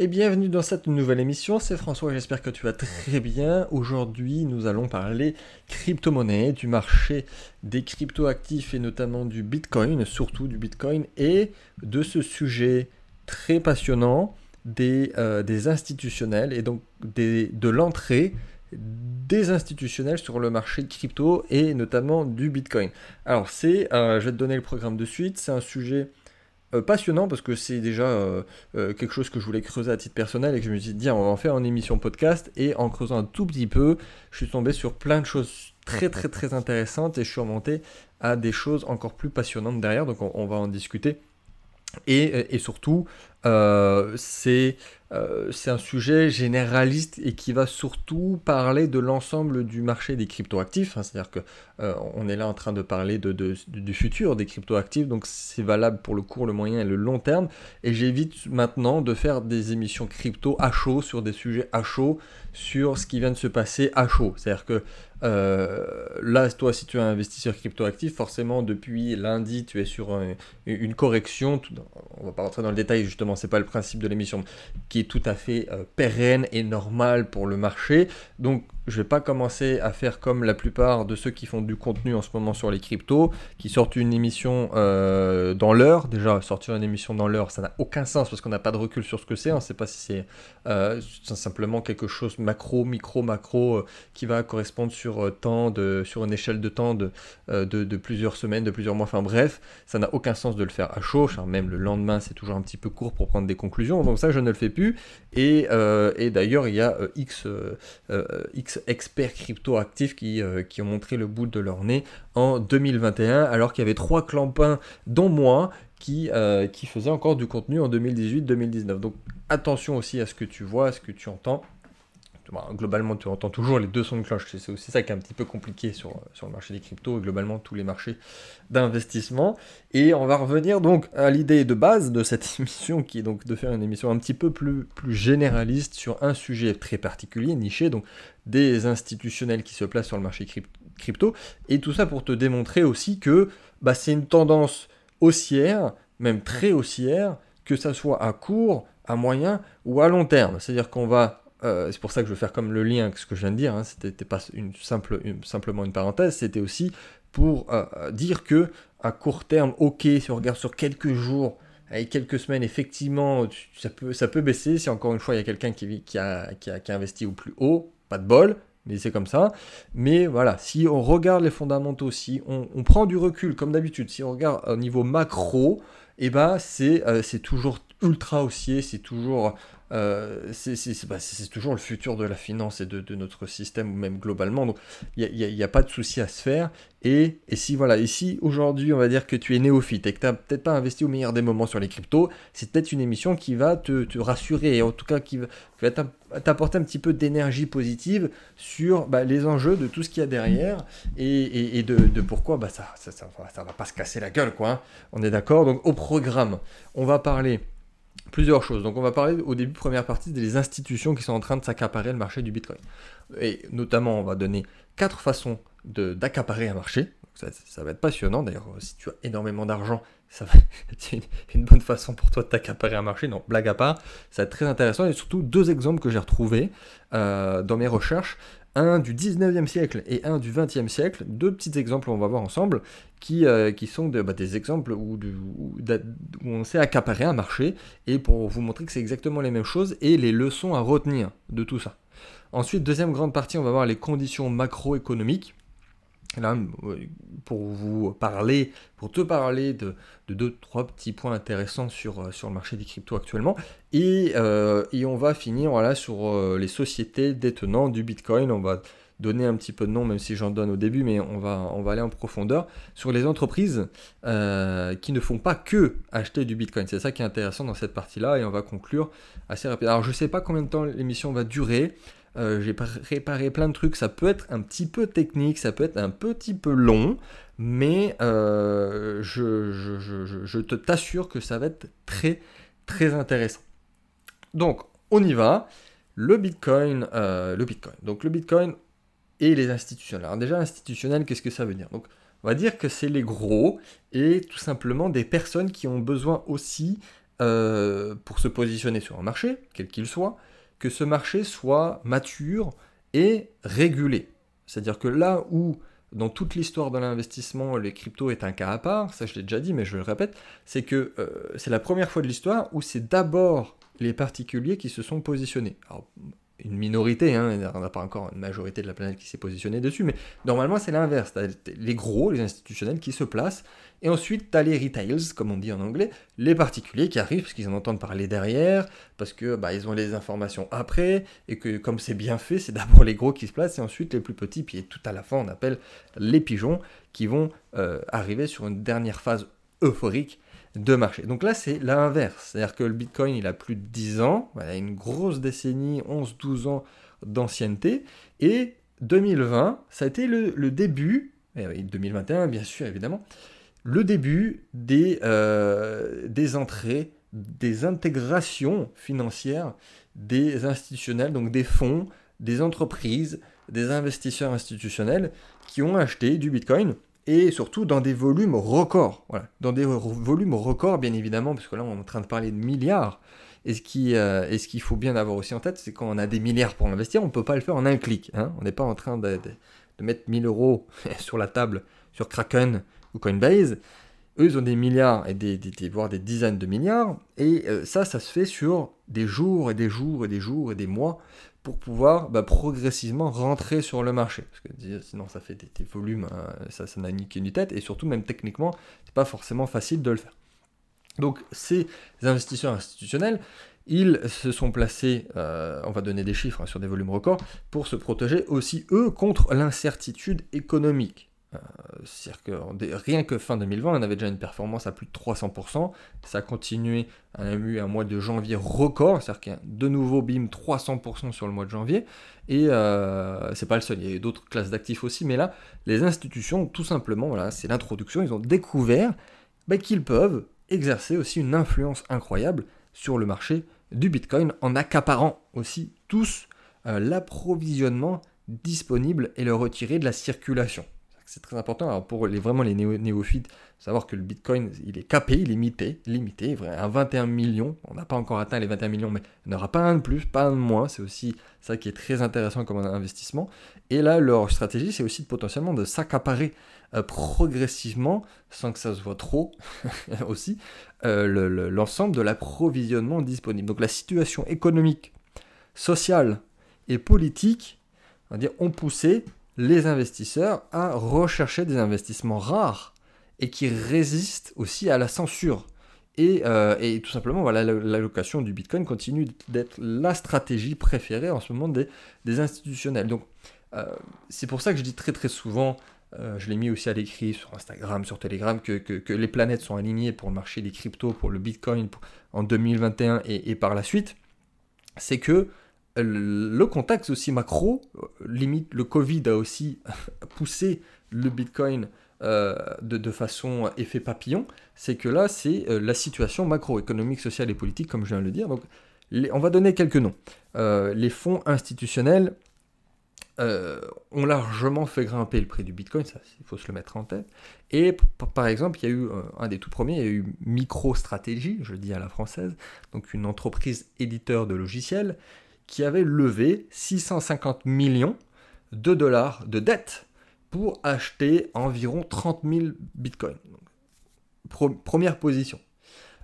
et bienvenue dans cette nouvelle émission. C'est François, j'espère que tu vas très bien. Aujourd'hui, nous allons parler crypto-monnaie, du marché des crypto-actifs et notamment du Bitcoin, surtout du Bitcoin, et de ce sujet très passionnant des, euh, institutionnels et donc de l'entrée des institutionnels sur le marché crypto et notamment du Bitcoin. Alors c'est, euh, je vais te donner le programme de suite, c'est un sujet euh, passionnant parce que c'est déjà euh, euh, quelque chose que je voulais creuser à titre personnel et que je me suis dit, on va en faire en émission podcast. Et en creusant un tout petit peu, je suis tombé sur plein de choses très très très intéressantes et je suis remonté à des choses encore plus passionnantes derrière. Donc on, va en discuter. Et, et surtout, c'est euh, c'est un sujet généraliste et qui va surtout parler de l'ensemble du marché des cryptoactifs. Hein. C'est-à-dire que euh, on est là en train de parler du futur des cryptoactifs, donc c'est valable pour le court, le moyen et le long terme. Et j'évite maintenant de faire des émissions crypto à chaud sur des sujets à chaud sur ce qui vient de se passer à chaud. C'est-à-dire que euh, là, toi, si tu es un investisseur cryptoactif, forcément, depuis lundi, tu es sur une correction. on va pas rentrer dans le détail, justement, c'est pas le principe de l'émission, qui tout à fait euh, pérenne et normal pour le marché. Donc je vais pas commencer à faire comme la plupart de ceux qui font du contenu en ce moment sur les cryptos, qui sortent une émission euh, dans l'heure. Déjà, sortir une émission dans l'heure, ça n'a aucun sens parce qu'on n'a pas de recul sur ce que c'est. On ne sait pas si c'est euh, simplement quelque chose macro, micro, macro euh, qui va correspondre sur temps, de, sur une échelle de temps de, de, plusieurs semaines, de plusieurs mois. Enfin bref, ça n'a aucun sens de le faire à chaud. même le lendemain, c'est toujours un petit peu court pour prendre des conclusions. Donc ça, je ne le fais plus. Et, et d'ailleurs, il y a X, X experts crypto-actifs qui, euh, qui, ont montré le bout de leur nez en 2021, alors qu'il y avait trois clampins, dont moi, qui, euh, qui faisaient encore du contenu en 2018-2019. Donc attention aussi à ce que tu vois, à ce que tu entends globalement, tu entends toujours les deux sons de cloche. C'est aussi ça qui est un petit peu compliqué sur, le marché des cryptos et globalement tous les marchés d'investissement. Et on va revenir donc à l'idée de base de cette émission, qui est donc de faire une émission un petit peu plus, plus généraliste sur un sujet très particulier, niché, donc des institutionnels qui se placent sur le marché crypto. Et tout ça pour te démontrer aussi que bah, c'est une tendance haussière, même très haussière, que ça soit à court, à moyen ou à long terme. C'est-à-dire qu'on va euh, c'est pour ça que je veux faire comme le lien avec ce que je viens de dire, hein, c'était pas une simple, simplement une parenthèse, c'était aussi pour euh, euh, dire que à court terme, ok, si on regarde sur quelques jours, avec quelques semaines, effectivement, ça peut, ça peut baisser. Si encore une fois, il y a quelqu'un qui, qui, a, qui, a, qui a investi au plus haut, pas de bol, mais c'est comme ça. Mais voilà, si on regarde les fondamentaux, si on, on prend du recul, comme d'habitude, si on regarde au niveau macro, et eh ben c'est toujours ultra haussier, c'est toujours euh, bah, c'est toujours le futur de la finance et de, notre système, ou même globalement. Donc, il n'y a, pas de souci à se faire. Et, et si, voilà, ici, aujourd'hui, on va dire que tu es néophyte et que tu n'as peut-être pas investi au meilleur des moments sur les cryptos, c'est peut-être une émission qui va te, rassurer, et en tout cas qui va, t'apporter un petit peu d'énergie positive sur bah, les enjeux de tout ce qu'il y a derrière et, et, de, pourquoi bah, ça ne va pas se casser la gueule, quoi. Hein. On est d'accord? Donc, au programme, on va parler plusieurs choses. Donc on va parler au début, première partie, des institutions qui sont en train de s'accaparer le marché du Bitcoin. Et notamment, on va donner quatre façons d'accaparer un marché. Ça, va être passionnant. D'ailleurs, si tu as énormément d'argent, ça va c'est une, bonne façon pour toi de t'accaparer un marché. Non, blague à part, ça va être très intéressant. Et surtout, deux exemples que j'ai retrouvés euh, dans mes recherches un du 19e siècle et un du 20e siècle, deux petits exemples on va voir ensemble, qui, euh, qui sont bah, des exemples où, où, on s'est accaparé un marché, et pour vous montrer que c'est exactement les mêmes choses, et les leçons à retenir de tout ça. Ensuite, deuxième grande partie, on va voir les conditions macroéconomiques, là, pour vous parler, pour te parler de, deux, trois petits points intéressants sur, euh, le marché des cryptos actuellement. Et, euh, on va finir voilà, sur euh, les sociétés détenant du Bitcoin. On va donner un petit peu de nom, même si j'en donne au début, mais on va aller en profondeur sur les entreprises qui ne font pas que acheter du Bitcoin. C'est ça qui est intéressant dans cette partie-là et on va conclure assez rapidement. Alors je ne sais pas combien de temps l'émission va durer. Euh, j'ai préparé plein de trucs. Ça peut être un petit peu technique, ça peut être un petit peu long, mais euh, je, je, te t'assure que ça va être très très intéressant. Donc, on y va. Le Bitcoin, euh, le Bitcoin. Donc, le Bitcoin et les institutionnels. Alors déjà, institutionnel, qu'est-ce que ça veut dire? Donc, on va dire que c'est les gros et tout simplement des personnes qui ont besoin aussi pour se positionner sur un marché, quel qu'il soit, que ce marché soit mature et régulé. C'est-à-dire que là où dans toute l'histoire de l'investissement, les cryptos est un cas à part, ça je l'ai déjà dit, mais je le répète, c'est que euh, c'est la première fois de l'histoire où c'est d'abord les particuliers qui se sont positionnés. Une minorité, hein, on n'a pas encore une majorité de la planète qui s'est positionnée dessus, mais normalement c'est l'inverse. les gros, les institutionnels qui se placent, et ensuite tu as les retails, comme on dit en anglais, les particuliers qui arrivent parce qu'ils en entendent parler derrière, parce que bah, ils ont les informations après, et que comme c'est bien fait, c'est d'abord les gros qui se placent, et ensuite les plus petits, puis tout à la fin on appelle les pigeons, qui vont euh, arriver sur une dernière phase euphorique de marché. Donc là, c'est l'inverse. C'est-à-dire que le Bitcoin, il a plus de 10 ans, voilà, une grosse décennie, 11-12 ans d'ancienneté, et 2020, ça a été le, début, et 2021 bien sûr évidemment, le début des, euh, des entrées, des intégrations financières des institutionnels, donc des fonds, des entreprises, des investisseurs institutionnels qui ont acheté du Bitcoin et surtout dans des volumes records. Voilà. Dans des volumes records, bien évidemment, parce que là, on est en train de parler de milliards. Et ce euh, qu'il faut bien avoir aussi en tête, c'est quand on a des milliards pour investir, on ne peut pas le faire en un clic. Hein. On n'est pas en train de, mettre 1000 euros sur la table sur Kraken ou Coinbase. Eux, ils ont des milliards et des, voire des dizaines de milliards. Et euh, ça, ça se fait sur des jours et des jours et des jours et des mois pour pouvoir bah, progressivement rentrer sur le marché. Parce que sinon, ça fait des, volumes, hein, ça, n'a ni queue ni tête, et surtout, même techniquement, c'est pas forcément facile de le faire. Donc, ces investisseurs institutionnels, ils se sont placés, euh, on va donner des chiffres hein, sur des volumes records, pour se protéger aussi, eux, contre l'incertitude économique. Euh, c'est-à-dire que rien que fin 2020, on avait déjà une performance à plus de 300%. Ça a continué, on a eu un mois de janvier record, c'est-à-dire qu'il y a de nouveau BIM 300% sur le mois de janvier. Et euh, c'est pas le seul, il y a eu d'autres classes d'actifs aussi, mais là, les institutions, tout simplement, voilà, c'est l'introduction, ils ont découvert bah, qu'ils peuvent exercer aussi une influence incroyable sur le marché du Bitcoin en accaparant aussi tous euh, l'approvisionnement disponible et le retirer de la circulation c'est très important. Alors pour les, vraiment les néophytes, savoir que le Bitcoin, il est capé, il est limité, limité, à 21 millions. On n'a pas encore atteint les 21 millions, mais il n'y aura pas un de plus, pas un de moins. C'est aussi ça qui est très intéressant comme un investissement. Et là, leur stratégie, c'est aussi potentiellement de s'accaparer euh, progressivement, sans que ça se voit trop aussi, euh, l'ensemble de l'approvisionnement disponible. Donc la situation économique, sociale et politique, on va dire, ont poussé les investisseurs à rechercher des investissements rares et qui résistent aussi à la censure. Et, euh, tout simplement, l'allocation du Bitcoin continue d'être la stratégie préférée en ce moment des, institutionnels. Donc, euh, c'est pour ça que je dis très très souvent, euh, je l'ai mis aussi à l'écrit sur Instagram, sur Telegram, que, les planètes sont alignées pour le marché des cryptos, pour le Bitcoin en 2021 et, et par la suite. C'est que le contexte aussi macro, limite le Covid a aussi poussé le Bitcoin euh, de, façon effet papillon, c'est que là c'est euh, la situation macroéconomique, sociale et politique, comme je viens de le dire. Donc on va donner quelques noms. Euh, les fonds institutionnels ont largement fait grimper le prix du Bitcoin, ça il faut se le mettre en tête. Et par exemple, il y a eu un des tout premiers, il y a eu MicroStratégie, je le dis à la française, donc une entreprise éditeur de logiciels qui avait levé 650 millions de dollars de dettes pour acheter environ 30 000 bitcoins. première position.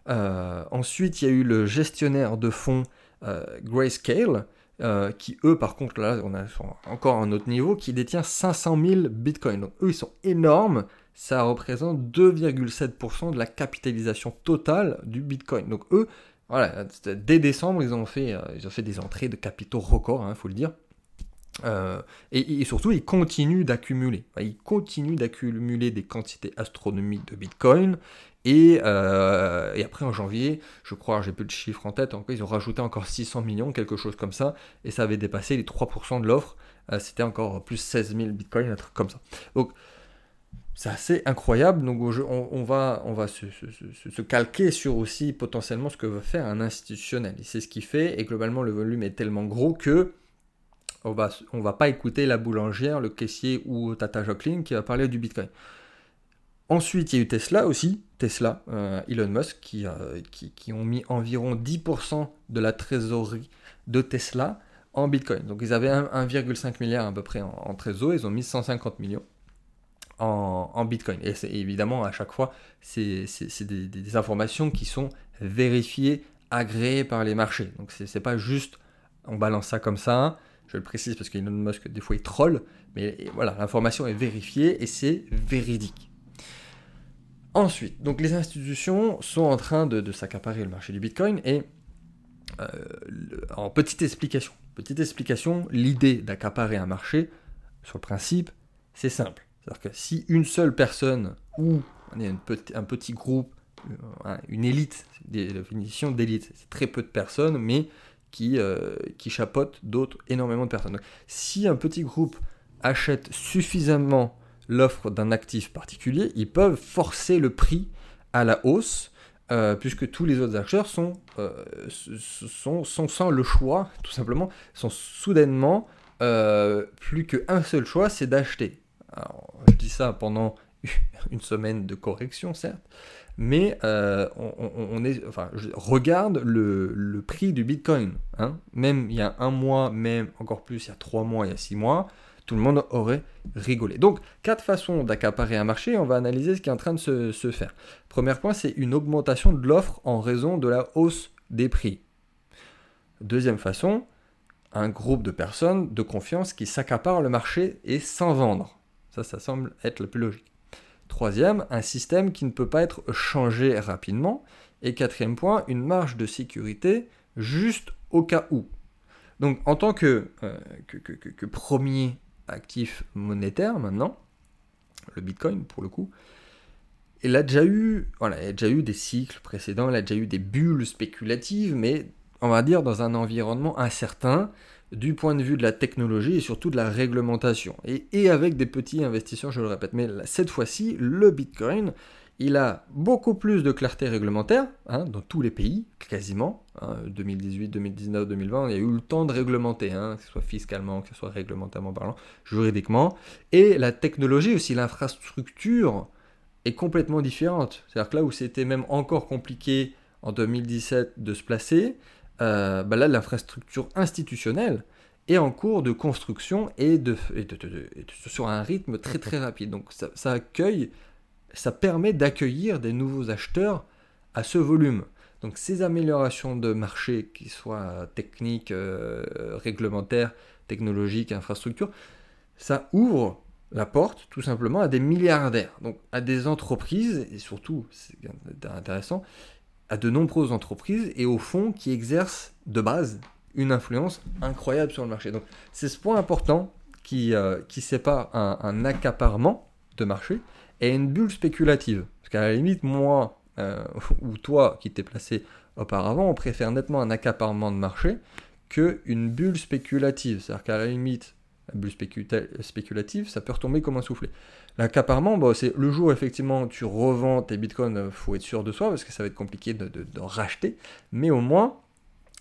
Euh, ensuite, il y a eu le gestionnaire de fonds euh, Grayscale, euh, qui eux, par contre, là, on a encore un autre niveau, qui détient 500 000 bitcoins. Donc, eux, ils sont énormes. Ça représente 2,7% de la capitalisation totale du bitcoin. Donc, eux, voilà, dès décembre, ils ont fait, euh, ils ont fait des entrées de capitaux records, il hein, faut le dire. Euh, et, surtout, ils continuent d'accumuler. Ils continuent d'accumuler des quantités astronomiques de Bitcoin. Et, euh, et, après, en janvier, je crois, j'ai peu de chiffres en tête, ils ont rajouté encore 600 millions, quelque chose comme ça. Et ça avait dépassé les 3% de l'offre. C'était encore plus 16 000 Bitcoin, un truc comme ça. Donc, c'est assez incroyable. Donc on, va, on va se, calquer sur aussi potentiellement ce que veut faire un institutionnel. Et c'est ce qui fait, et globalement le volume est tellement gros que on va, pas écouter la boulangère, le caissier ou Tata Jacqueline qui va parler du Bitcoin. Ensuite, il y a eu Tesla aussi, Tesla, euh, Elon Musk, qui, qui, ont mis environ 10% de la trésorerie de Tesla en Bitcoin. Donc ils avaient 1,5 milliard à peu près en, en trésor, ils ont mis 150 millions en, Bitcoin. Et évidemment, à chaque fois, c'est des, informations qui sont vérifiées, agréées par les marchés. Donc c'est pas juste on balance ça comme ça. Je le précise parce qu'Elon Musk, des fois, il troll. Mais voilà, l'information est vérifiée et c'est véridique. Ensuite, donc les institutions sont en train de, s'accaparer le marché du Bitcoin et euh, en petite explication, petite explication, l'idée d'accaparer un marché, sur le principe, c'est simple. C'est-à-dire que si une seule personne ou un petit groupe, euh, une élite, des définitions d'élite, c'est très peu de personnes, mais qui, euh, chapeautent d'autres, énormément de personnes. si un petit groupe achète suffisamment l'offre d'un actif particulier, ils peuvent forcer le prix à la hausse, euh, puisque tous les autres acheteurs sont, sont, sans le choix, tout simplement, sont soudainement plus qu'un seul choix, c'est d'acheter je dis ça pendant une semaine de correction, certes, mais euh, on, est, enfin, je regarde le, prix du Bitcoin. Hein. Même il y a un mois, même encore plus, il y a trois mois, il y a six mois, tout le monde aurait rigolé. Donc, quatre façons d'accaparer un marché, on va analyser ce qui est en train de se, se faire. Premier point, c'est une augmentation de l'offre en raison de la hausse des prix. Deuxième façon, un groupe de personnes de confiance qui s'accaparent le marché et sans vendre. Ça, ça semble être le plus logique. Troisième, un système qui ne peut pas être changé rapidement. Et quatrième point, une marge de sécurité juste au cas où. Donc en tant que, euh, que, premier actif monétaire maintenant, le Bitcoin pour le coup, il a déjà eu, voilà, il a déjà eu des cycles précédents, il a déjà eu des bulles spéculatives, mais on va dire dans un environnement incertain, du point de vue de la technologie et surtout de la réglementation. Et, avec des petits investisseurs, je le répète. Mais cette fois-ci, le Bitcoin, il a beaucoup plus de clarté réglementaire hein, dans tous les pays, quasiment. 2018, 2019, 2020, il y a eu le temps de réglementer, hein, que ce soit fiscalement, que ce soit réglementairement parlant, juridiquement. Et la technologie aussi, l'infrastructure est complètement différente. C'est-à-dire que là où c'était même encore compliqué en 2017 de se placer, euh, bah là, l'infrastructure institutionnelle est en cours de construction et, de, sur un rythme très très rapide. Donc ça, accueille, ça permet d'accueillir des nouveaux acheteurs à ce volume. Donc ces améliorations de marché, qui soient techniques, euh, réglementaires, technologiques, infrastructures, ça ouvre la porte tout simplement à des milliardaires, donc à des entreprises, et surtout, c'est intéressant, à de nombreuses entreprises et au fond qui exercent de base une influence incroyable sur le marché. Donc c'est ce point important qui, euh, sépare un, accaparement de marché et une bulle spéculative. Parce qu'à la limite, moi euh, ou toi qui t'es placé auparavant, on préfère nettement un accaparement de marché qu'une bulle spéculative. C'est-à-dire qu'à la limite, la bulle spéculative, ça peut retomber comme un soufflet. L'accaparement, bah, c'est le jour effectivement tu revends tes bitcoins, il faut être sûr de soi parce que ça va être compliqué de, racheter, mais au moins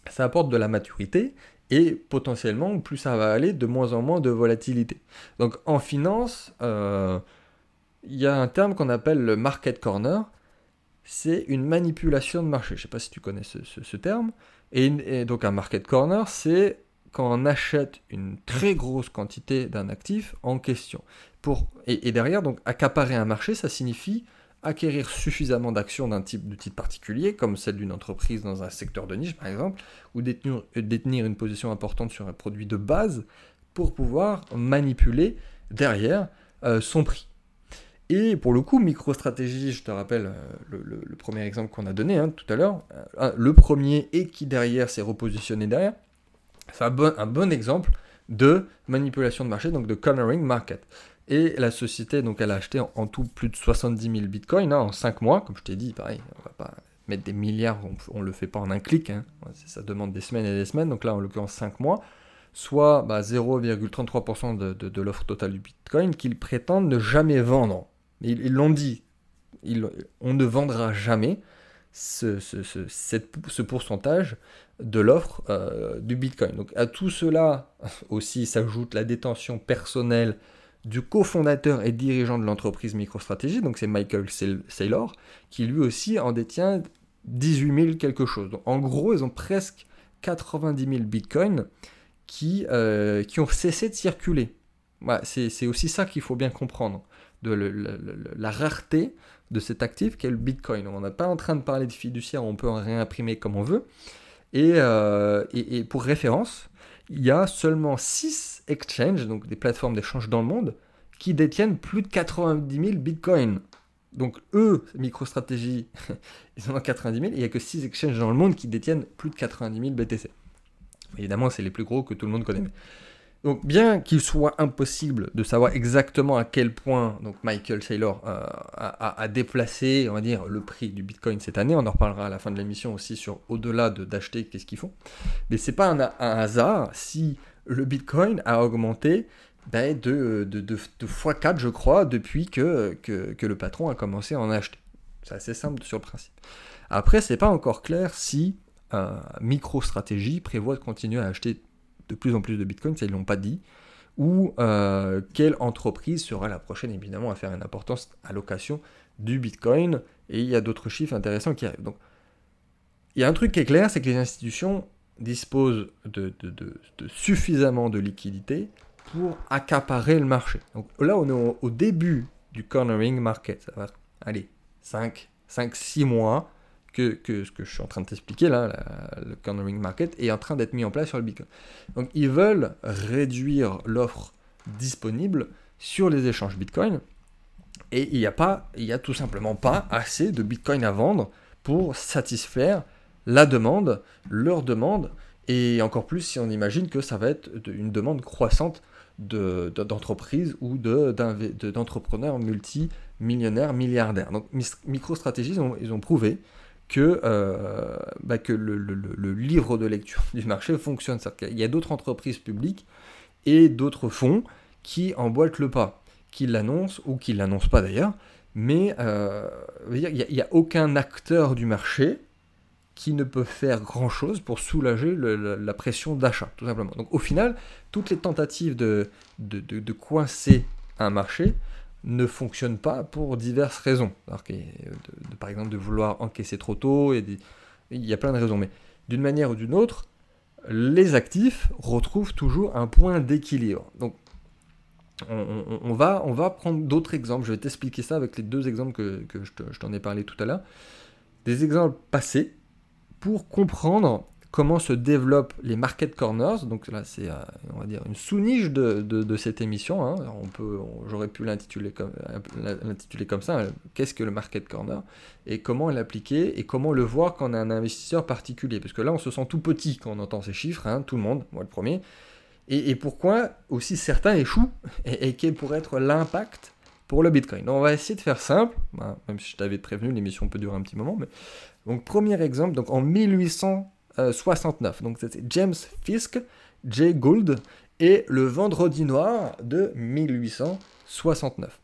ça apporte de la maturité et potentiellement plus ça va aller, de moins en moins de volatilité. Donc en finance, euh, il y a un terme qu'on appelle le market corner, c'est une manipulation de marché. Je ne sais pas si tu connais ce, terme. et, donc un market corner, c'est quand on achète une très grosse quantité d'un actif en question. Pour, et, derrière, donc, accaparer un marché, ça signifie acquérir suffisamment d'actions d'un type de titre particulier, comme celle d'une entreprise dans un secteur de niche par exemple, ou détenir, détenir une position importante sur un produit de base pour pouvoir manipuler derrière euh, son prix. Et pour le coup, MicroStratégie, je te rappelle euh, le, premier exemple qu'on a donné hein, tout à l'heure, euh, le premier et qui derrière s'est repositionné derrière, c'est un bon, exemple de manipulation de marché, donc de cornering market. Et la société, donc, elle a acheté en, tout plus de 70 000 bitcoins hein, en 5 mois. Comme je t'ai dit, pareil, on va pas mettre des milliards, on ne le fait pas en un clic. Hein. Ça demande des semaines et des semaines. Donc là, en l'occurrence, 5 mois. Soit 0,33% bah, de, l'offre totale du bitcoin qu'ils prétendent ne jamais vendre. Ils l'ont dit. on ne vendra jamais ce, ce pourcentage de l'offre euh, du Bitcoin. Donc à tout cela aussi s'ajoute la détention personnelle du cofondateur et dirigeant de l'entreprise MicroStrategy, donc c'est Michael Saylor, qui lui aussi en détient 18 000 quelque chose. En gros, ils ont presque 90 000 bitcoins qui, euh, qui ont cessé de circuler. c'est aussi ça qu'il faut bien comprendre, de la rareté de cet actif qu'est le bitcoin. On n'est pas en train de parler de fiduciaire, on peut en réimprimer comme on veut. Euh, et, et, pour référence, il y a seulement 6 exchanges, donc des plateformes d'échange dans le monde, qui détiennent plus de 90 000 bitcoins. Donc eux, MicroStrategy, ils ont 90 000, et il n'y a que 6 exchanges dans le monde qui détiennent plus de 90 000 BTC. Évidemment, c'est les plus gros que tout le monde connaît. Donc, bien qu'il soit impossible de savoir exactement à quel point donc Michael Saylor euh, a, déplacé, on va dire, le prix du Bitcoin cette année, on en reparlera à la fin de l'émission aussi sur au-delà d'acheter, qu'est-ce qu'ils font. Mais c'est pas un, hasard si le Bitcoin a augmenté ben, de, de, de, x4, je crois, depuis que, que, le patron a commencé à en acheter. C'est assez simple sur le principe. Après, c'est pas encore clair si euh, MicroStrategy prévoit de continuer à acheter de plus en plus de Bitcoin, ça ils l'ont pas dit, ou euh, quelle entreprise sera la prochaine évidemment à faire une importance allocation du Bitcoin, et il y a d'autres chiffres intéressants qui arrivent. Donc il y a un truc qui est clair, c'est que les institutions disposent de, suffisamment de liquidités pour accaparer le marché. Donc là, on est au, début du cornering market. Ça va, allez, 5, 5, 6 mois que, ce que je suis en train de t'expliquer là, le cornering market, est en train d'être mis en place sur le Bitcoin. Donc ils veulent réduire l'offre disponible sur les échanges Bitcoin, et il n'y a pas, il y a tout simplement pas assez de Bitcoin à vendre pour satisfaire la demande, leur demande, et encore plus si on imagine que ça va être une demande croissante d'entreprises ou d'entrepreneurs multimillionnaires, milliardaires. Donc MicroStrategy, ils ils ont prouvé que, euh, bah, que le, livre de lecture du marché fonctionne. Il y a d'autres entreprises publiques et d'autres fonds qui emboîtent le pas, qui l'annoncent ou qui ne l'annoncent pas d'ailleurs, mais euh, il n'y a, aucun acteur du marché qui ne peut faire grand-chose pour soulager la pression d'achat, tout simplement. Donc au final, toutes les tentatives de, de, de coincer un marché ne fonctionne pas pour diverses raisons. Que, par exemple, de vouloir encaisser trop tôt, et il y a plein de raisons. Mais d'une manière ou d'une autre, les actifs retrouvent toujours un point d'équilibre. Donc, on, va, prendre d'autres exemples. Je vais t'expliquer ça avec les deux exemples que je t'en ai parlé tout à l'heure. Des exemples passés pour comprendre comment se développent les market corners. Donc là, c'est, euh, on va dire, une sous-niche de, cette émission. Hein. On peut, j'aurais pu l'intituler comme, l'intituler comme ça. Hein. Qu'est-ce que le market corner? Et comment l'appliquer et comment le voir quand on est un investisseur particulier? Parce que là, on se sent tout petit quand on entend ces chiffres. Hein, tout le monde, moi le premier. Et, pourquoi aussi certains échouent et, quel pourrait être l'impact pour le Bitcoin? Donc on va essayer de faire simple, même si je t'avais prévenu, l'émission peut durer un petit moment. Donc premier exemple, donc en 1800 69. Donc c'est James Fisk, Jay Gould et le Vendredi Noir de 1869.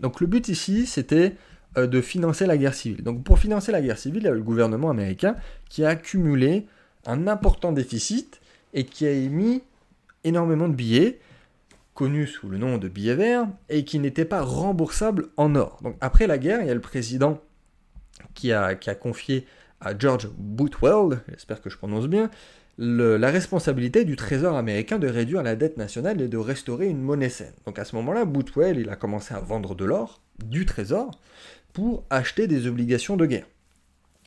Donc le but ici, c'était euh, de financer la guerre civile. Donc pour financer la guerre civile, il y a le gouvernement américain qui a accumulé un important déficit et qui a émis énormément de billets, connus sous le nom de billets verts, et qui n'étaient pas remboursables en or. Donc après la guerre, il y a le président qui a, qui a confié George Bootwell, j'espère que je prononce bien, la responsabilité du Trésor américain de réduire la dette nationale et de restaurer une monnaie saine. Donc à ce moment-là, Bootwell il a commencé à vendre de l'or du Trésor pour acheter des obligations de guerre.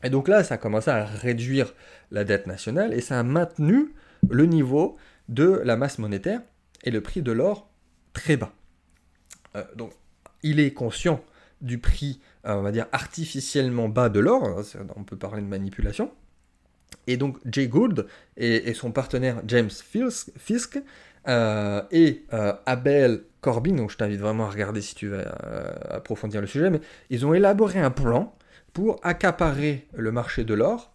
Et donc là, ça a commencé à réduire la dette nationale et ça a maintenu le niveau de la masse monétaire et le prix de l'or très bas. Euh, donc il est conscient du prix, euh, on va dire, artificiellement bas de l'or, hein, on peut parler de manipulation. Et donc Jay Gould et, son partenaire James Fisk euh, et euh, Abel Corbin, donc je t'invite vraiment à regarder si tu veux approfondir le sujet, mais ils ont élaboré un plan pour accaparer le marché de l'or,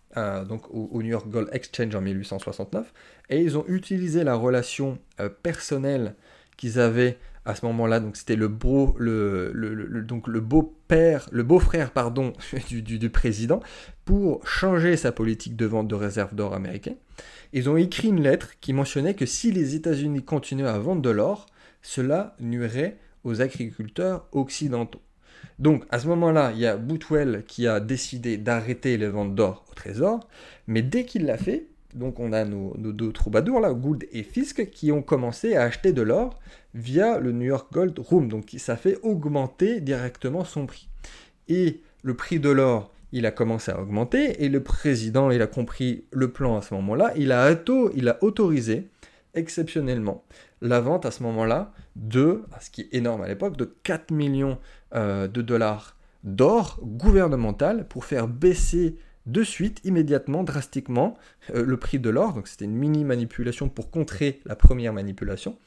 donc au, New York Gold Exchange en 1869, et ils ont utilisé la relation personnelle qu'ils avaient à ce moment-là, donc c'était le beau, donc le le beau-frère, pardon, du, président, pour changer sa politique de vente de réserves d'or américain. Ils ont écrit une lettre qui mentionnait que si les États-Unis continuaient à vendre de l'or, cela nuirait aux agriculteurs occidentaux. Donc à ce moment-là, il y a Boutwell qui a décidé d'arrêter les ventes d'or au trésor, mais dès qu'il l'a fait, donc on a nos, deux troubadours là, Gould et Fisk, qui ont commencé à acheter de l'or via le New York Gold Room. Donc ça fait augmenter directement son prix. Et le prix de l'or, il a commencé à augmenter, et le président, il a compris le plan à ce moment-là, il a, il a autorisé exceptionnellement la vente à ce moment-là de, ce qui est énorme à l'époque, de 4 millions euh, de dollars d'or gouvernemental pour faire baisser de suite, immédiatement, drastiquement, euh, le prix de l'or. Donc c'était une mini manipulation pour contrer la première manipulation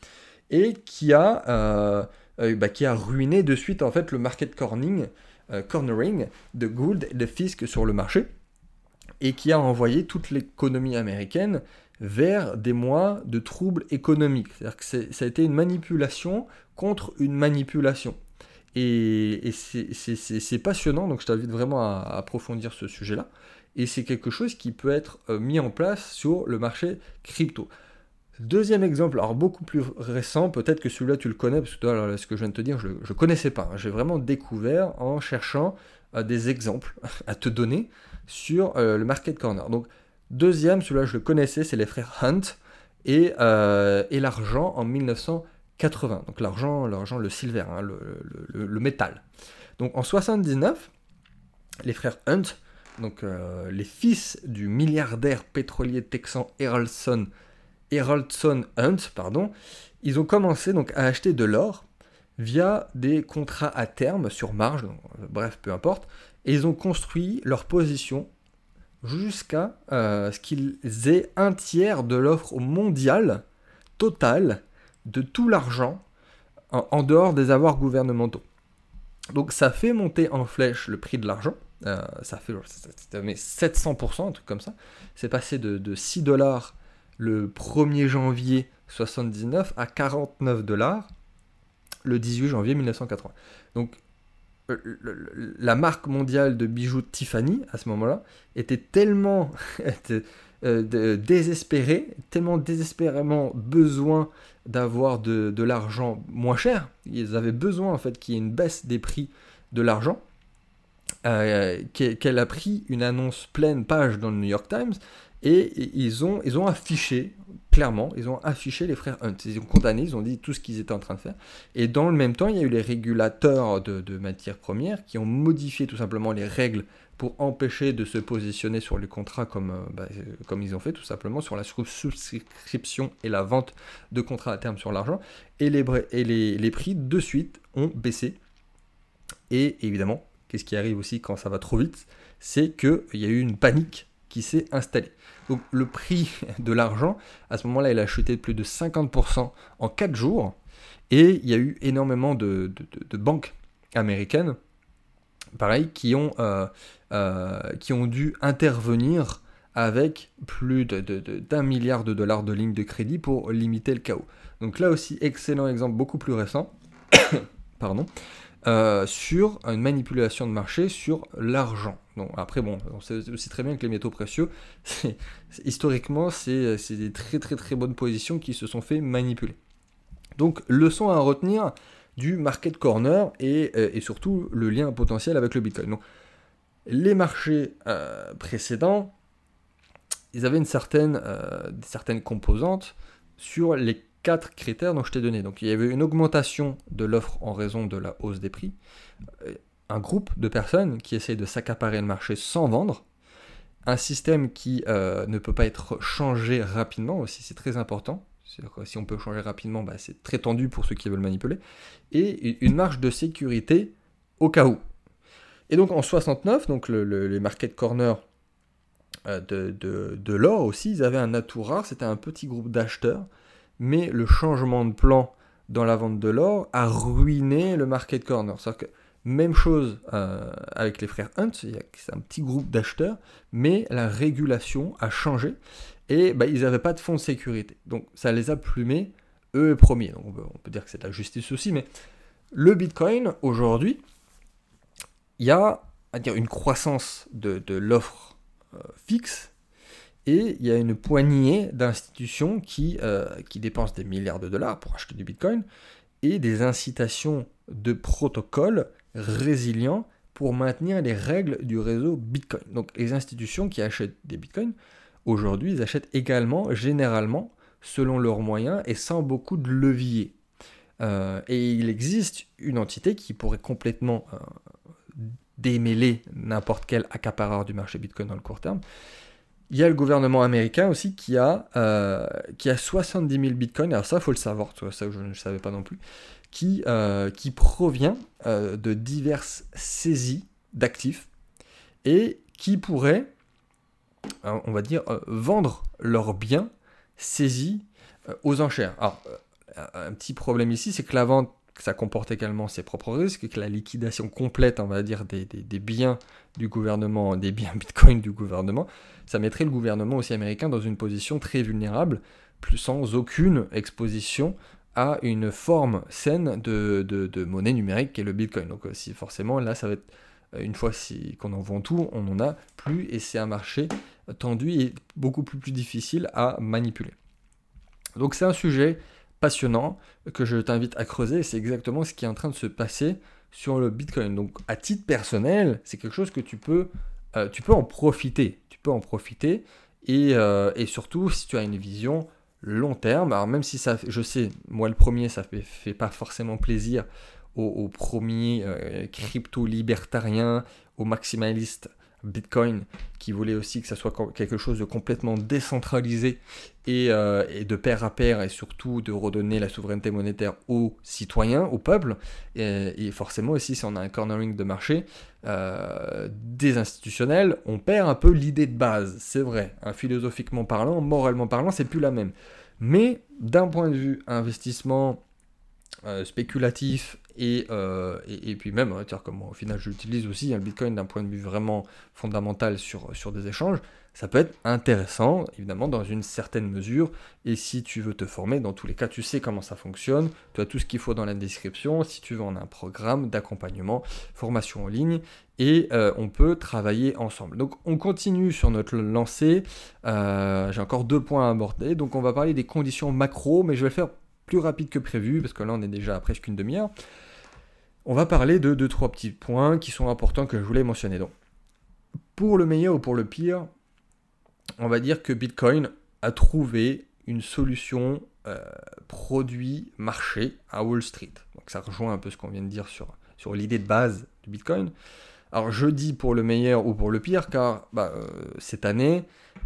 et qui a, euh, bah, qui a ruiné de suite en fait le market corning, cornering de Gould et de Fisk sur le marché et qui a envoyé toute l'économie américaine vers des mois de troubles économiques. C'est-à-dire que ça a été une manipulation contre une manipulation. Et, c'est passionnant, donc je t'invite vraiment à, approfondir ce sujet-là. Et c'est quelque chose qui peut être euh, mis en place sur le marché crypto. Deuxième exemple, alors beaucoup plus récent, peut-être que celui-là tu le connais, parce que toi, ce que je viens de te dire, je ne connaissais pas. Hein. J'ai vraiment découvert en cherchant euh, des exemples à te donner sur euh, le market corner. Donc Deuxième, celui-là je le connaissais, c'est les frères Hunt et, et l'argent en 1980. Donc l'argent, le silver, hein, le, métal. Donc en 79, les frères Hunt, donc euh, les fils du milliardaire pétrolier texan Eraldson, Hunt, pardon, ils ont commencé donc à acheter de l'or via des contrats à terme sur marge, bref, peu importe, et ils ont construit leur position jusqu'à euh, ce qu'ils aient un tiers de l'offre mondiale totale de tout l'argent en, dehors des avoirs gouvernementaux. Donc ça fait monter en flèche le prix de l'argent. Euh, ça fait mais 700%, un truc comme ça. C'est passé de, de 6 dollars le 1er janvier 79 à 49 dollars le 18 janvier 1980. Donc la marque mondiale de bijoux Tiffany, à ce moment-là, était tellement euh, désespérée, tellement désespérément besoin d'avoir de, l'argent moins cher. Ils avaient besoin, en fait, qu'il y ait une baisse des prix de l'argent. Euh, qu'elle a pris une annonce pleine page dans le New York Times et ils ont, ils ont affiché clairement, ils ont affiché les frères Hunt. Ils ont condamné, ils ont dit tout ce qu'ils étaient en train de faire. Et dans le même temps, il y a eu les régulateurs de, matières premières qui ont modifié tout simplement les règles pour empêcher de se positionner sur les contrats comme, euh, bah, euh, comme ils ont fait tout simplement sur la souscription et la vente de contrats à terme sur l'argent. Et, les, et les, les prix de suite ont baissé. Et évidemment, qu'est-ce qui arrive aussi quand ça va trop vite? C'est qu'il y a eu une panique qui s'est installée. Donc le prix de l'argent, à ce moment-là, il a chuté de plus de 50% en 4 jours. Et il y a eu énormément de, banques américaines, pareil, qui ont, euh, euh, qui ont dû intervenir avec plus d'un milliard de dollars de lignes de crédit pour limiter le chaos. Donc là aussi, excellent exemple, beaucoup plus récent. Pardon. Euh, sur une manipulation de marché sur l'argent. Donc, après, bon, on sait aussi très bien que les métaux précieux, historiquement, c'est des très très très bonnes positions qui se sont fait manipuler. Donc, leçon à retenir du market corner et, euh, et surtout le lien potentiel avec le Bitcoin. Donc, les marchés euh, précédents, ils avaient une certaine, certaines composantes sur les quatre critères dont je t'ai donné. Donc il y avait une augmentation de l'offre en raison de la hausse des prix, euh, un groupe de personnes qui essayent de s'accaparer le marché sans vendre, un système qui euh, ne peut pas être changé rapidement aussi, c'est très important. Si on peut changer rapidement, bah, c'est très tendu pour ceux qui veulent manipuler. Et une marge de sécurité au cas où. Et donc en 69, donc les market corners euh, de, l'or aussi, ils avaient un atout rare, c'était un petit groupe d'acheteurs mais le changement de plan dans la vente de l'or a ruiné le market corner. Que même chose euh, avec les frères Hunt, c'est un petit groupe d'acheteurs, mais la régulation a changé et bah, ils n'avaient pas de fonds de sécurité. Donc ça les a plumés, eux premiers. Donc on peut, dire que c'est la justice aussi, mais le Bitcoin, aujourd'hui, il y a à dire, une croissance de, l'offre euh, fixe et il y a une poignée d'institutions qui, euh, qui dépensent des milliards de dollars pour acheter du Bitcoin et des incitations de protocoles résilients pour maintenir les règles du réseau Bitcoin. Donc les institutions qui achètent des Bitcoins, aujourd'hui, ils achètent également, généralement, selon leurs moyens et sans beaucoup de levier. Euh, et il existe une entité qui pourrait complètement euh, démêler n'importe quel accapareur du marché Bitcoin dans le court terme. Il y a le gouvernement américain aussi qui a, euh, qui a 70 000 bitcoins, alors ça il faut le savoir, ça je ne savais pas non plus, qui, qui provient de diverses saisies d'actifs et qui pourraient, on va dire, vendre leurs biens saisis aux enchères. Alors, un petit problème ici, c'est que la vente, ça comporte également ses propres risques, que la liquidation complète, on va dire, des, biens du gouvernement, des biens Bitcoin du gouvernement, ça mettrait le gouvernement aussi américain dans une position très vulnérable, plus sans aucune exposition à une forme saine de, monnaie numérique qui est le Bitcoin. Donc euh, si forcément là ça va être euh, une fois qu'on en vend tout, on n'en a plus et c'est un marché tendu et beaucoup plus, difficile à manipuler. Donc c'est un sujet passionnant que je t'invite à creuser. C'est exactement ce qui est en train de se passer sur le Bitcoin. Donc à titre personnel, c'est quelque chose que tu peux, euh, en profiter. Tu peux en profiter. Et, euh, et, surtout, si tu as une vision long terme, alors même si ça, je sais, moi le premier, ça fait, fait pas forcément plaisir aux, premiers euh, crypto-libertariens, aux maximalistes Bitcoin, qui voulait aussi que ça soit quelque chose de complètement décentralisé euh, et, de pair à pair, et surtout de redonner la souveraineté monétaire aux citoyens, au peuple. Et, forcément aussi, si on a un cornering de marché euh, des institutionnels, on perd un peu l'idée de base, c'est vrai. Hein, philosophiquement parlant, moralement parlant, c'est plus la même. Mais d'un point de vue investissement euh, spéculatif euh, et, et, puis même, comme au final j'utilise aussi un Bitcoin d'un point de vue vraiment fondamental sur, sur des échanges, ça peut être intéressant, évidemment, dans une certaine mesure. Et si tu veux te former, dans tous les cas, tu sais comment ça fonctionne, tu as tout ce qu'il faut dans la description. Si tu veux, on a un programme d'accompagnement, formation en ligne, et euh, on peut travailler ensemble. Donc on continue sur notre lancée. Euh, j'ai encore deux points à aborder. Donc on va parler des conditions macro, mais je vais le faire plus rapide que prévu, parce que là on est déjà à presque une demi-heure on va parler de deux, trois petits points qui sont importants que je voulais mentionner. Donc, pour le meilleur ou pour le pire, on va dire que Bitcoin a trouvé une solution euh, produit-marché à Wall Street. Donc ça rejoint un peu ce qu'on vient de dire sur, sur l'idée de base du Bitcoin. Alors je dis pour le meilleur ou pour le pire, car bah, euh, cette année,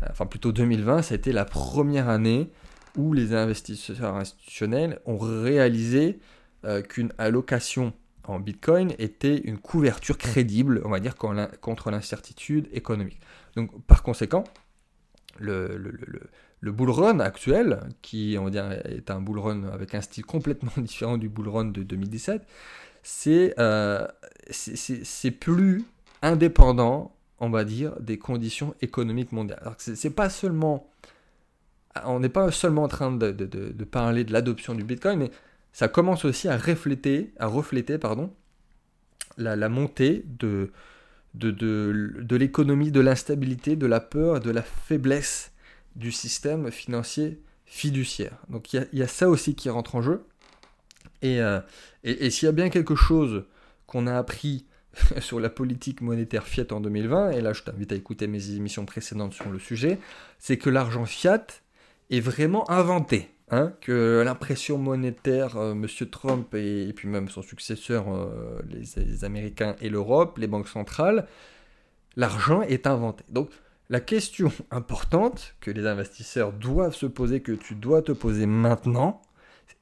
enfin plutôt 2020, ça a été la première année où les investisseurs institutionnels ont réalisé euh, qu'une allocation en Bitcoin était une couverture crédible, on va dire, contre l'incertitude économique. Donc, par conséquent, le, le, bull run actuel, qui on va dire, est un bull run avec un style complètement différent du bull run de 2017, euh, c'est plus indépendant, on va dire, des conditions économiques mondiales. Alors c'est pas seulement, on n'est pas seulement en train de, de, de parler de l'adoption du Bitcoin, mais ça commence aussi à refléter, à refléter pardon, la, montée de, de, l'économie, de l'instabilité, de la peur de la faiblesse du système financier fiduciaire. Donc il y, a ça aussi qui rentre en jeu. Euh, et, et, s'il y a bien quelque chose qu'on a appris sur la politique monétaire fiat en 2020, et là je t'invite à écouter mes émissions précédentes sur le sujet, c'est que l'argent fiat est vraiment inventé. Hein, que l'impression monétaire, euh, M. Trump et, puis même son successeur, euh, les, Américains et l'Europe, les banques centrales, l'argent est inventé. Donc la question importante que les investisseurs doivent se poser, que tu dois te poser maintenant,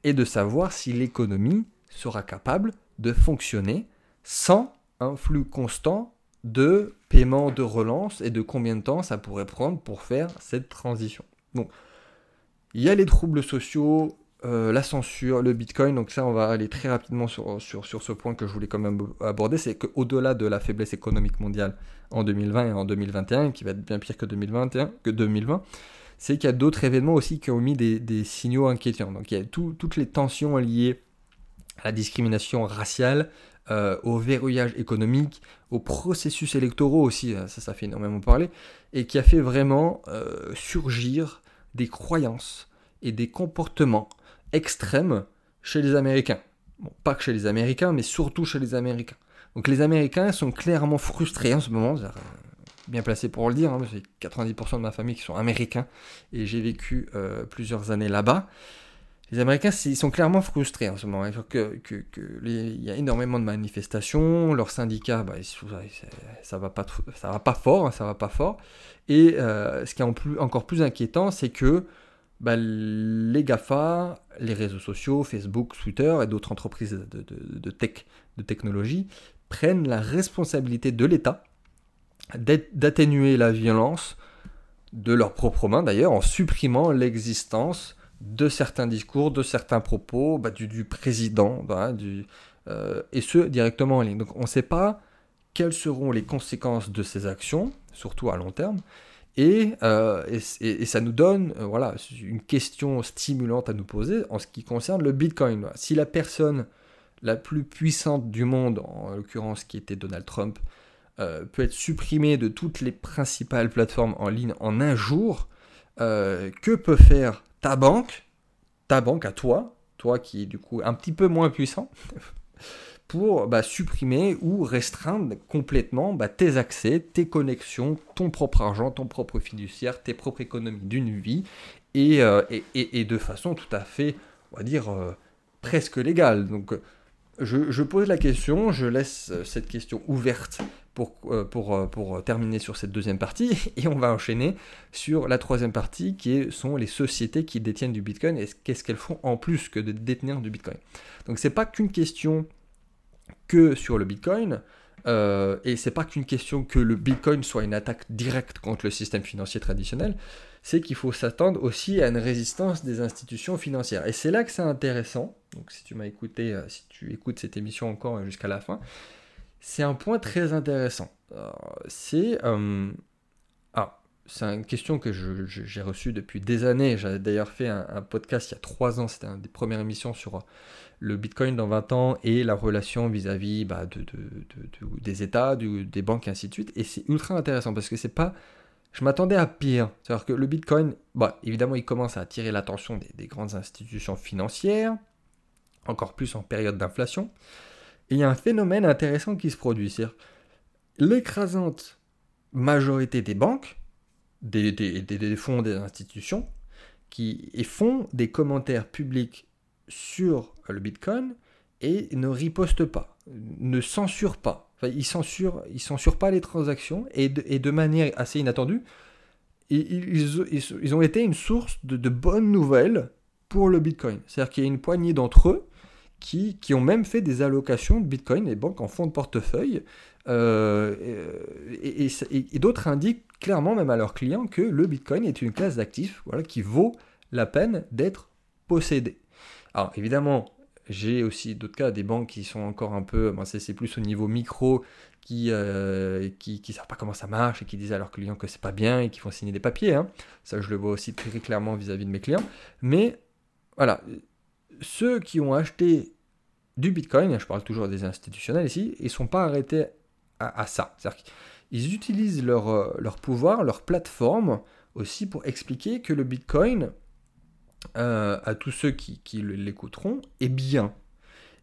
est de savoir si l'économie sera capable de fonctionner sans un flux constant de paiement de relance et de combien de temps ça pourrait prendre pour faire cette transition. Donc, il y a les troubles sociaux, euh, la censure, le Bitcoin. Donc ça, on va aller très rapidement sur, sur, sur ce point que je voulais quand même aborder. C'est qu'au-delà de la faiblesse économique mondiale en 2020 et en 2021, qui va être bien pire que 2021, que 2020, c'est qu'il y a d'autres événements aussi qui ont mis des, des signaux inquiétants. Donc il y a toutes les tensions liées à la discrimination raciale, euh, au verrouillage économique, aux processus électoraux aussi, ça, ça fait énormément parler, et qui a fait vraiment euh, surgir des croyances et des comportements extrêmes chez les Américains. pas que chez les Américains, mais surtout chez les Américains. Donc les Américains sont clairement frustrés en ce moment, bien placé pour le dire, hein, j'ai 90% de ma famille qui sont américains et j'ai vécu euh, plusieurs années là-bas. Les Américains, sont clairement frustrés en ce moment. Hein, il y a énormément de manifestations, leurs syndicats, bah, ça va pas, va pas fort, hein, ça va pas fort. Et euh, ce qui est encore plus inquiétant, c'est que bah, les GAFA, les réseaux sociaux, Facebook, Twitter et d'autres entreprises de, tech, de technologie, prennent la responsabilité de l'État d'atténuer la violence de leurs propres mains d'ailleurs en supprimant l'existence de certains discours, de certains propos bah, du, président, bah, du, euh, et ce directement en ligne. Donc on ne sait pas quelles seront les conséquences de ces actions, surtout à long terme, et, euh, ça nous donne euh, voilà, une question stimulante à nous poser en ce qui concerne le Bitcoin. Si la personne la plus puissante du monde, en l'occurrence qui était Donald Trump, peut être supprimée de toutes les principales plateformes en ligne en un jour, que peut faire ta banque, ta banque à toi, toi qui est du coup un petit peu moins puissant, pour bah, supprimer ou restreindre complètement bah, tes accès, tes connexions, ton propre argent, ton propre fiduciaire, tes propres économies d'une vie, et, euh, de façon tout à fait, on va dire, euh, presque légale. Donc je, pose la question, je laisse euh, cette question ouverte pour, pour, pour, terminer sur cette deuxième partie, et on va enchaîner sur la troisième partie qui sont les sociétés qui détiennent du Bitcoin et qu'est-ce qu'elles font en plus que de détenir du Bitcoin. Donc c'est pas qu'une question que sur le Bitcoin. Euh, et c'est pas qu'une question que le Bitcoin soit une attaque directe contre le système financier traditionnel, c'est qu'il faut s'attendre aussi à une résistance des institutions financières. Et c'est là que c'est intéressant. Donc si tu m'as écouté, euh, si tu écoutes cette émission encore jusqu'à la fin, c'est un point très intéressant. c'est ah, c'est une question que j'ai reçue depuis des années. J'avais d'ailleurs fait un, podcast il y a trois ans. C'était une des premières émissions sur le Bitcoin dans 20 ans et la relation vis-à-vis bah, de, des États, des banques et ainsi de suite. Et c'est ultra intéressant parce que c'est pas. Je m'attendais à pire. C'est-à-dire que le Bitcoin, bah, évidemment, il commence à attirer l'attention des, grandes institutions financières, encore plus en période d'inflation. Il y a un phénomène intéressant qui se produit. C'est-à-dire l'écrasante majorité des banques, des, fonds, des institutions, qui font des commentaires publics sur le Bitcoin et ne riposte pas, ne censure pas. Enfin, ils censurent, ils censurent pas les transactions et de, manière assez inattendue, ils, ont été une source de bonnes nouvelles pour le Bitcoin. C'est-à-dire qu'il y a une poignée d'entre eux qui, ont même fait des allocations de Bitcoin, les banques en fonds de portefeuille, euh, et, d'autres indiquent clairement même à leurs clients que le Bitcoin est une classe d'actifs voilà, qui vaut la peine d'être possédée. Alors évidemment, j'ai aussi d'autres cas, des banques qui sont encore un peu, c'est plus au niveau micro, qui euh, qui, qui savent pas comment ça marche et qui disent à leurs clients que c'est pas bien et qui font signer des papiers. Hein. Ça, je le vois aussi très clairement vis-à-vis de mes clients. Mais voilà, ceux qui ont acheté du Bitcoin, je parle toujours des institutionnels ici, ils sont pas arrêtés à, ça. C'est-à-dire qu'ils utilisent leur, euh, leur pouvoir, leur plateforme aussi pour expliquer que le Bitcoin, euh, à tous ceux qui, l'écouteront est bien.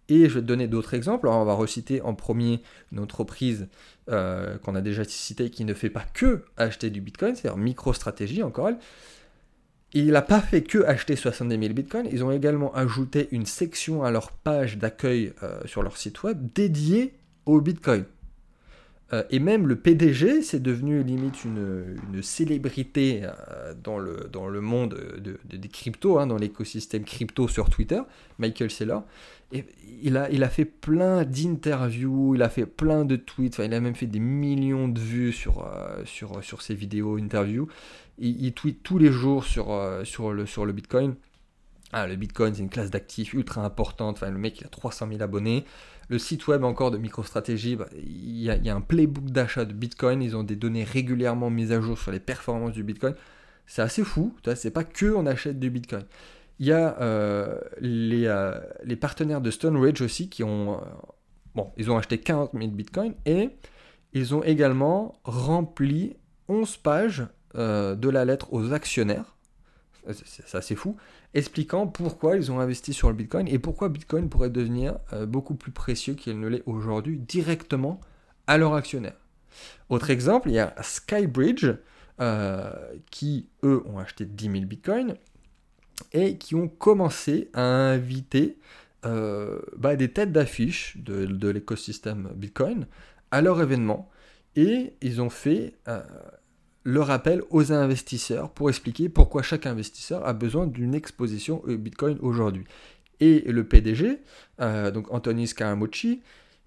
Et je vais te donner d'autres exemples. on va reciter en premier une entreprise euh, qu'on a déjà citée qui ne fait pas que acheter du Bitcoin, c'est-à-dire MicroStrategy encore elle. Il n'a pas fait que acheter 70 000 Bitcoins, ils ont également ajouté une section à leur page d'accueil euh, sur leur site web dédiée au Bitcoin. Euh, et même le PDG, c'est devenu limite une, célébrité euh, dans, le, dans le monde des cryptos, hein, dans l'écosystème crypto sur Twitter, Michael Saylor. Et il a, il a fait plein d'interviews, il a fait plein de tweets, il a même fait des millions de vues sur, sur, sur ses vidéos, interviews. Il, tweet tous les jours sur, sur, le, sur le Bitcoin. Ah, le Bitcoin, c'est une classe d'actifs ultra importante. Enfin, le mec, il a 300 000 abonnés. Le site web encore de MicroStrategy, bah, il y, a un playbook d'achat de Bitcoin. Ils ont des données régulièrement mises à jour sur les performances du Bitcoin. C'est assez fou. C'est pas que on achète du Bitcoin. Il y a euh, les, euh, les, partenaires de StoneRage aussi qui ont, euh, bon, ils ont acheté 40 000 Bitcoin et ils ont également rempli 11 pages de la lettre aux actionnaires. C'est assez fou, expliquant pourquoi ils ont investi sur le Bitcoin et pourquoi Bitcoin pourrait devenir euh, beaucoup plus précieux qu'il ne l'est aujourd'hui directement à leur actionnaire. Autre exemple, il y a Skybridge euh, qui, eux, ont acheté 10 000 Bitcoins et qui ont commencé à inviter euh, bah, des têtes d'affiche de, l'écosystème Bitcoin à leur événement. Et ils ont fait le rappel aux investisseurs pour expliquer pourquoi chaque investisseur a besoin d'une exposition au Bitcoin aujourd'hui. Et le PDG, euh, donc Anthony Scaramucci,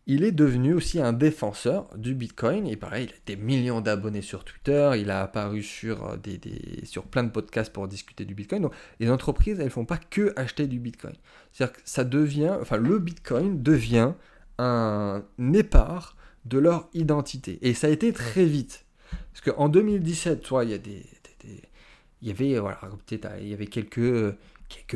il est devenu aussi un défenseur du Bitcoin. Et pareil, il a des millions d'abonnés sur Twitter, il a apparu sur, euh, des, sur plein de podcasts pour discuter du Bitcoin. Donc les entreprises, elles ne font pas que acheter du Bitcoin. C'est-à-dire que ça devient, enfin le Bitcoin devient un épart de leur identité. Et ça a été très vite. Parce qu'en 2017, toi, il y avait quelques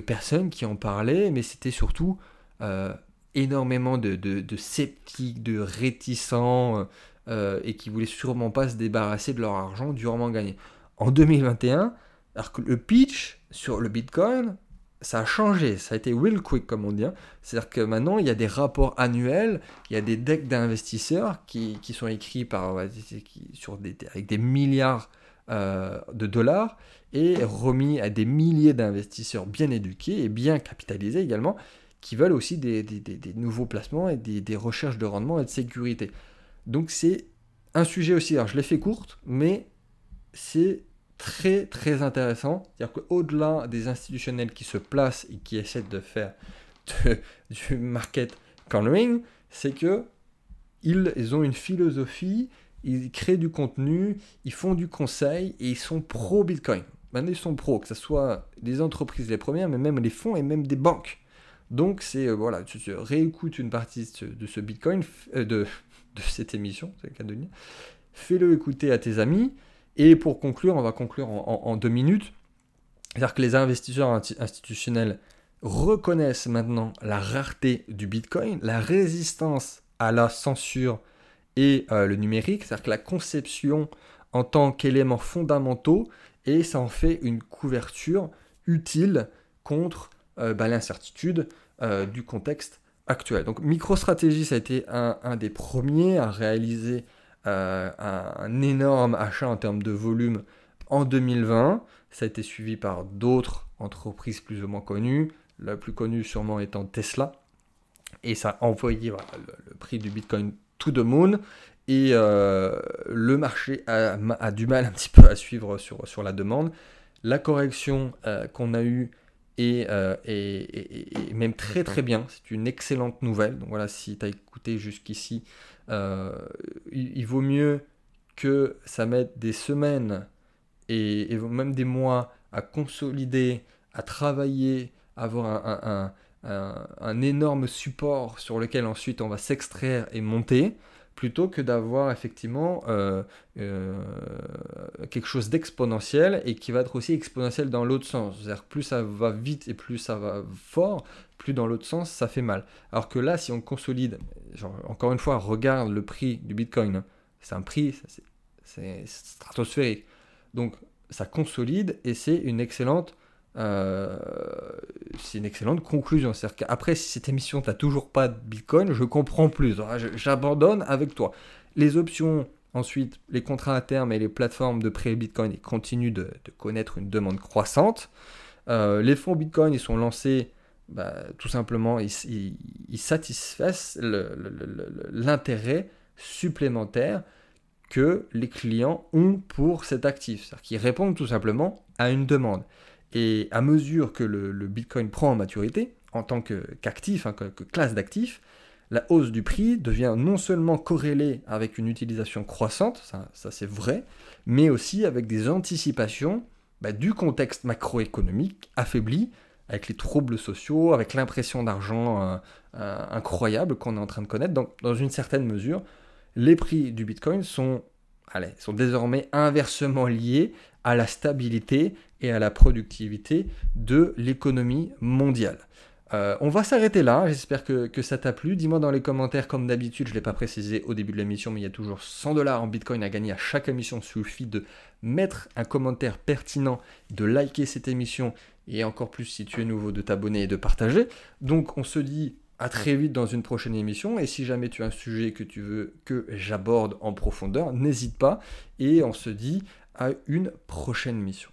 personnes qui en parlaient, mais c'était surtout euh, énormément de, de, sceptiques, de réticents euh, et qui voulaient sûrement pas se débarrasser de leur argent durement gagné. En 2021, alors que le pitch sur le Bitcoin, ça a changé, ça a été real quick comme on dit. Hein. C'est-à-dire que maintenant il y a des rapports annuels, il y a des decks d'investisseurs qui, qui, sont écrits par, avec des milliards euh, de dollars et remis à des milliers d'investisseurs bien éduqués et bien capitalisés également, qui veulent aussi des nouveaux placements et des, recherches de rendement et de sécurité. Donc c'est un sujet aussi, alors je l'ai fait courte, mais c'est très très intéressant. C'est-à-dire qu'au-delà des institutionnels qui se placent et qui essaient de faire du market cornering, c'est que ils, ont une philosophie, ils créent du contenu, ils font du conseil et ils sont pro Bitcoin. Maintenant, ils sont pro, que ce soit des entreprises les premières, mais même les fonds et même des banques. Donc, c'est euh, voilà, tu, réécoutes une partie de ce, Bitcoin, euh, de, cette émission. Fais-le écouter à tes amis et pour conclure, on va conclure en, deux minutes. C'est-à-dire que les investisseurs institutionnels reconnaissent maintenant la rareté du Bitcoin, la résistance à la censure et euh, le numérique, c'est-à-dire que la conception en tant qu'élément fondamentaux, et ça en fait une couverture utile contre euh, bah, l'incertitude euh, du contexte actuel. Donc MicroStrategy, ça a été un des premiers à réaliser euh, un, énorme achat en termes de volume en 2020. Ça a été suivi par d'autres entreprises plus ou moins connues, la plus connue sûrement étant Tesla. Et ça a envoyé le, prix du Bitcoin to the moon. Et euh, le marché a, du mal un petit peu à suivre sur, sur la demande. La correction euh, qu'on a eue est, est, même très très bien. C'est une excellente nouvelle. Donc voilà, si tu as écouté jusqu'ici, euh, il, vaut mieux que ça mette des semaines et, même des mois à consolider, à travailler, avoir un, un, énorme support sur lequel ensuite on va s'extraire et monter, plutôt que d'avoir effectivement euh, euh, quelque chose d'exponentiel et qui va être aussi exponentiel dans l'autre sens. C'est-à-dire plus ça va vite et plus ça va fort, plus dans l'autre sens ça fait mal. Alors que là, si on consolide, encore une fois, regarde le prix du Bitcoin, hein. c'est un prix, c'est stratosphérique. Donc ça consolide et c'est une excellente euh, c'est une excellente conclusion. C'est-à-dire qu'après, si cette émission, t'as toujours pas de Bitcoin, je comprends plus. J'abandonne avec toi. Les options, ensuite, les contrats à terme et les plateformes de prêt Bitcoin ils continuent de, connaître une demande croissante. Euh, les fonds Bitcoin, ils sont lancés, bah, tout simplement, ils, ils satisfassent l'intérêt supplémentaire que les clients ont pour cet actif. C'est-à-dire qu'ils répondent tout simplement à une demande. Et à mesure que le, Bitcoin prend en maturité, en tant qu'actif, hein, que, classe d'actifs, la hausse du prix devient non seulement corrélée avec une utilisation croissante, ça, c'est vrai, mais aussi avec des anticipations bah, du contexte macroéconomique affaibli, avec les troubles sociaux, avec l'impression d'argent euh, euh, incroyable qu'on est en train de connaître. Donc, dans une certaine mesure, les prix du Bitcoin sont, allez, sont désormais inversement liés à la stabilité et à la productivité de l'économie mondiale. Euh, on va s'arrêter là, j'espère que, que ça t'a plu. Dis-moi dans les commentaires, comme d'habitude, je ne l'ai pas précisé au début de l'émission, mais il y a toujours 100 dollars en Bitcoin à gagner à chaque émission. Il suffit de mettre un commentaire pertinent, de liker cette émission, et encore plus si tu es nouveau, de t'abonner et de partager. Donc on se dit à très vite dans une prochaine émission, et si jamais tu as un sujet que tu veux que j'aborde en profondeur, n'hésite pas, et on se dit à une prochaine mission.